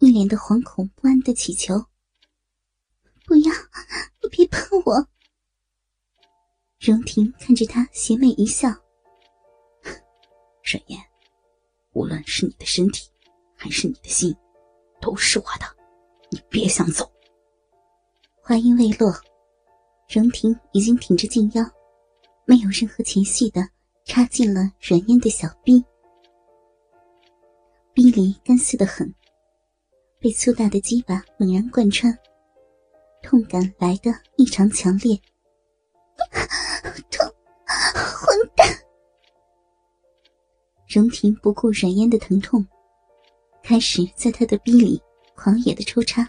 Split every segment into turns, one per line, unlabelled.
一脸的惶恐不安的祈求：“不要，你别碰我！”荣婷看着他，邪魅一笑：“
沈嫣，无论是你的身体，还是你的心，都是我的，你别想走。”
话音未落，荣婷已经挺着劲腰，没有任何前戏的插进了阮嫣的小臂，臂里干涩的很。被粗大的鸡巴猛然贯穿，痛感来得异常强烈。痛，混蛋！荣婷不顾阮嫣的疼痛，开始在他的逼里狂野的抽插。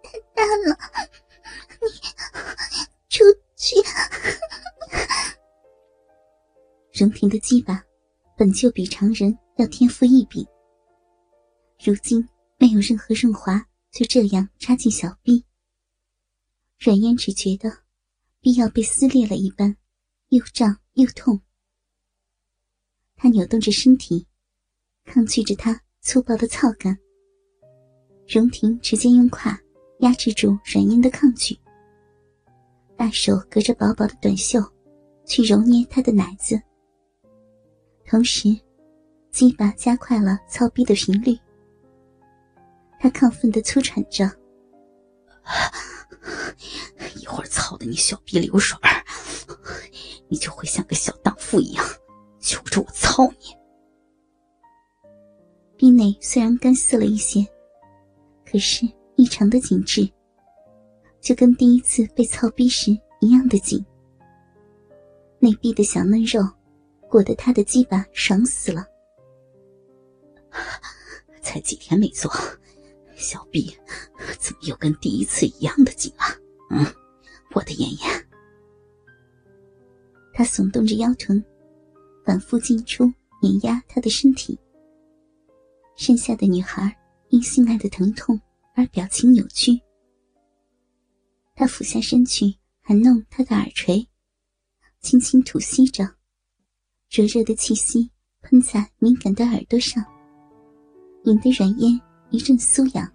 太大了，你出去！荣婷的鸡巴本就比常人要天赋异禀。如今没有任何润滑，就这样插进小臂。阮嫣只觉得臂要被撕裂了一般，又胀又痛。她扭动着身体，抗拒着他粗暴的操感。荣婷直接用胯压制住阮嫣的抗拒，大手隔着薄薄的短袖去揉捏她的奶子，同时鸡巴加快了操逼的频率。他亢奋的粗喘着，
一会儿操的你小臂流水儿你就会像个小荡妇一样，求着我操你。
臂内虽然干涩了一些，可是异常的紧致，就跟第一次被操逼时一样的紧。内壁的小嫩肉裹得他的鸡巴爽死了，
才几天没做。小臂怎么又跟第一次一样的紧啊？嗯，我的妍妍。
他耸动着腰臀，反复进出碾压他的身体。剩下的女孩因性爱的疼痛而表情扭曲。他俯下身去含弄她的耳垂，轻轻吐息着，灼热的气息喷在敏感的耳朵上，引得软烟。一阵酥痒，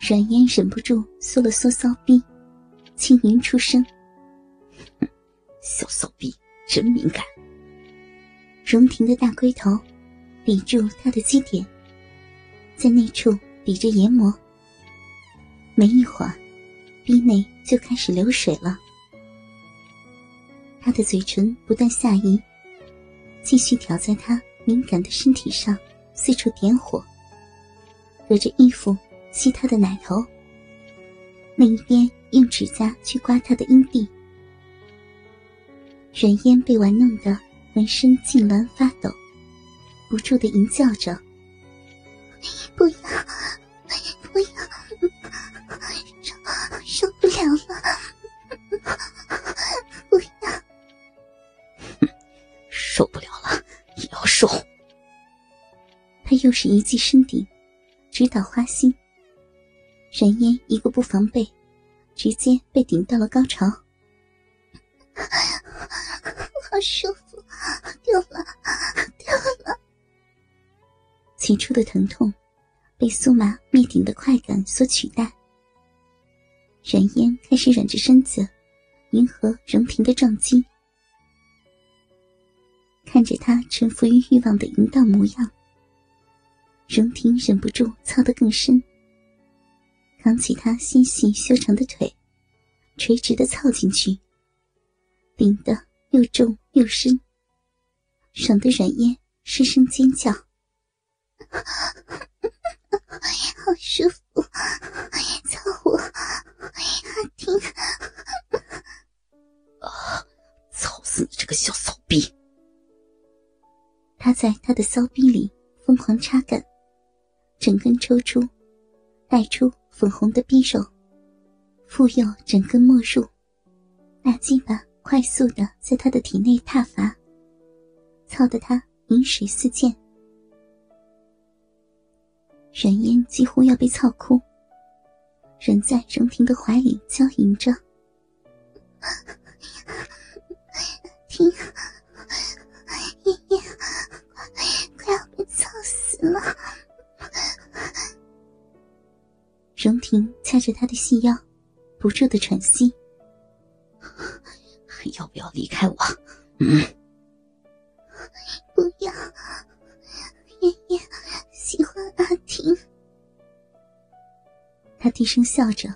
软烟忍不住缩了缩骚逼，轻吟出声：“
小骚逼真敏感。”
荣婷的大龟头抵住他的基点，在那处抵着研磨。没一会儿，逼内就开始流水了。他的嘴唇不断下移，继续挑在他。敏感的身体上四处点火，隔着衣服吸他的奶头，另一边用指甲去刮他的阴蒂。人烟被玩弄的浑身痉挛发抖，不住的吟叫着：“不要，
手，
他又是一记身顶，直捣花心。冉嫣一个不防备，直接被顶到了高潮。好舒服，掉了，掉了。起初的疼痛，被酥麻灭顶的快感所取代。冉嫣开始软着身子，迎合荣婷的撞击。看着他臣服于欲望的淫荡模样，荣婷忍不住操得更深，扛起他纤细修长的腿，垂直的操进去，顶得又重又深，爽的软烟失声尖叫，好舒服，操我，阿婷，
啊，操死你这个小骚逼！
他在他的骚逼里疯狂插干，整根抽出，带出粉红的匕首，复又整根没入，大鸡巴快速的在他的体内踏伐，操得他饮水四溅，冉嫣几乎要被操哭，人在荣婷的怀里娇吟着：“停。”着他的细腰，不住的喘息。
还 要不要离开我？嗯，
不要。爷爷喜欢阿婷。他低声笑着，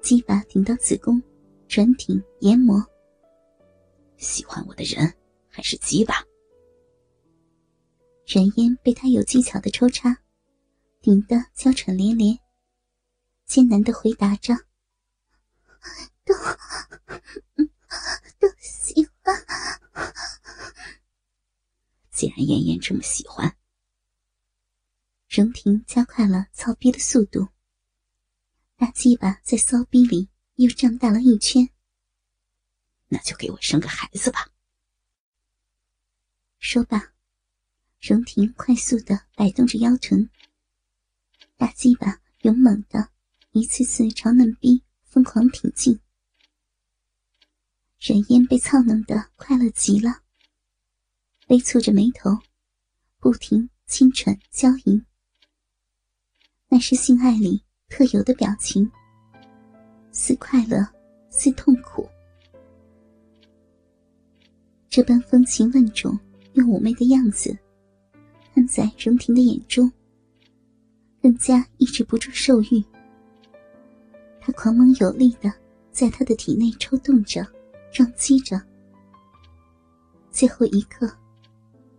鸡巴顶到子宫，转挺研磨。
喜欢我的人还是鸡巴？
人烟被他有技巧的抽插，顶得娇喘连连。艰难的回答着：“都，都喜欢。
既然妍妍这么喜欢，
荣婷加快了操逼的速度。大鸡巴在骚逼里又胀大了一圈。
那就给我生个孩子吧。”
说罢，荣婷快速的摆动着腰臀，大鸡巴勇猛的。一次次朝嫩逼疯狂挺进，冉嫣被操弄得快乐极了，微蹙着眉头，不停轻喘娇吟，那是性爱里特有的表情，似快乐，似痛苦。这般风情万种又妩媚的样子，看在荣婷的眼中，更加抑制不住兽欲。他狂猛有力的在他的体内抽动着，撞击着。最后一刻，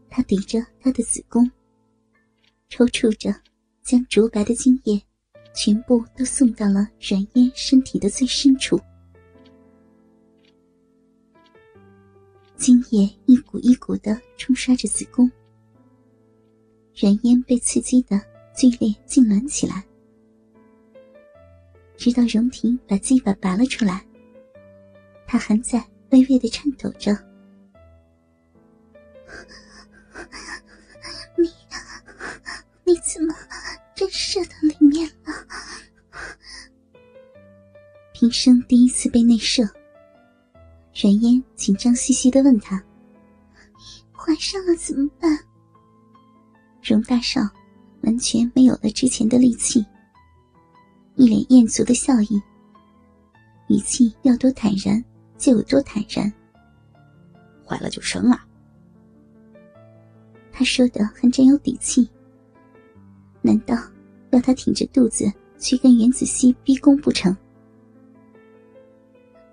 他抵着他的子宫，抽搐着，将浊白的精液全部都送到了冉烟身体的最深处。精液一股一股的冲刷着子宫，冉烟被刺激的剧烈痉挛起来。直到荣婷把鸡巴拔了出来，他还在微微的颤抖着。你，你怎么真射到里面了？平生第一次被内射，冉烟紧张兮兮的问他：“怀上了怎么办？”荣大少完全没有了之前的力气。一脸艳足的笑意，语气要多坦然就有多坦然。
坏了就生啊！
他说的很真有底气。难道要他挺着肚子去跟袁子熙逼宫不成？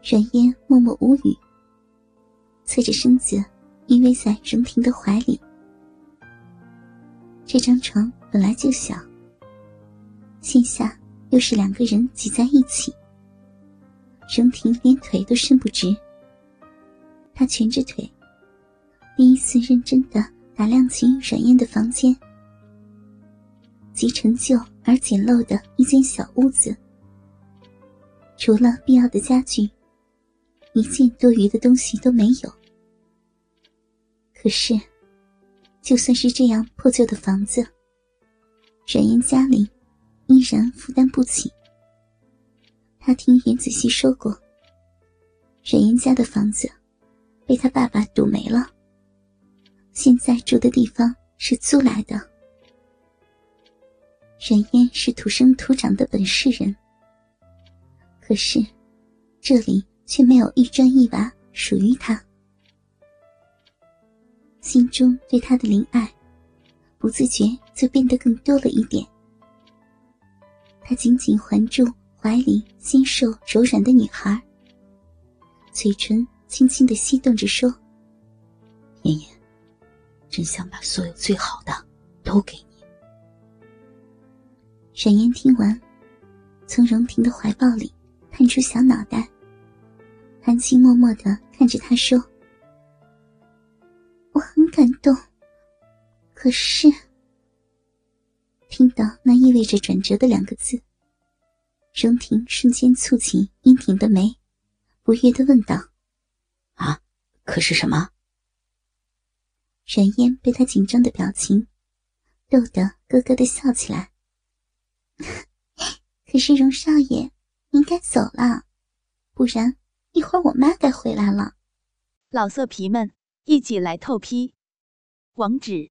冉嫣默默无语，侧着身子依偎在荣婷的怀里。这张床本来就小，现下。又是两个人挤在一起，荣婷连腿都伸不直。他蜷着腿，第一次认真的打量起阮嫣的房间，极陈旧而简陋的一间小屋子，除了必要的家具，一件多余的东西都没有。可是，就算是这样破旧的房子，阮嫣家里。依然负担不起。他听袁子熙说过，冉嫣家的房子被他爸爸赌没了，现在住的地方是租来的。冉嫣是土生土长的本市人，可是这里却没有一砖一瓦属于他。心中对他的怜爱，不自觉就变得更多了一点。他紧紧环住怀里纤瘦柔软的女孩，嘴唇轻轻的翕动着说：“
妍妍，真想把所有最好的都给你。”
冉嫣听完，从荣婷的怀抱里探出小脑袋，含情脉脉的看着他说：“我很感动，可是，听到那意味着转折的两个字，荣婷瞬间蹙起英挺的眉，不悦的问道：“
啊，可是什么？”
冉嫣被他紧张的表情逗得咯咯的笑起来。可是荣少爷，您该走了，不然一会儿我妈该回来了。
老色皮们，一起来透批，网址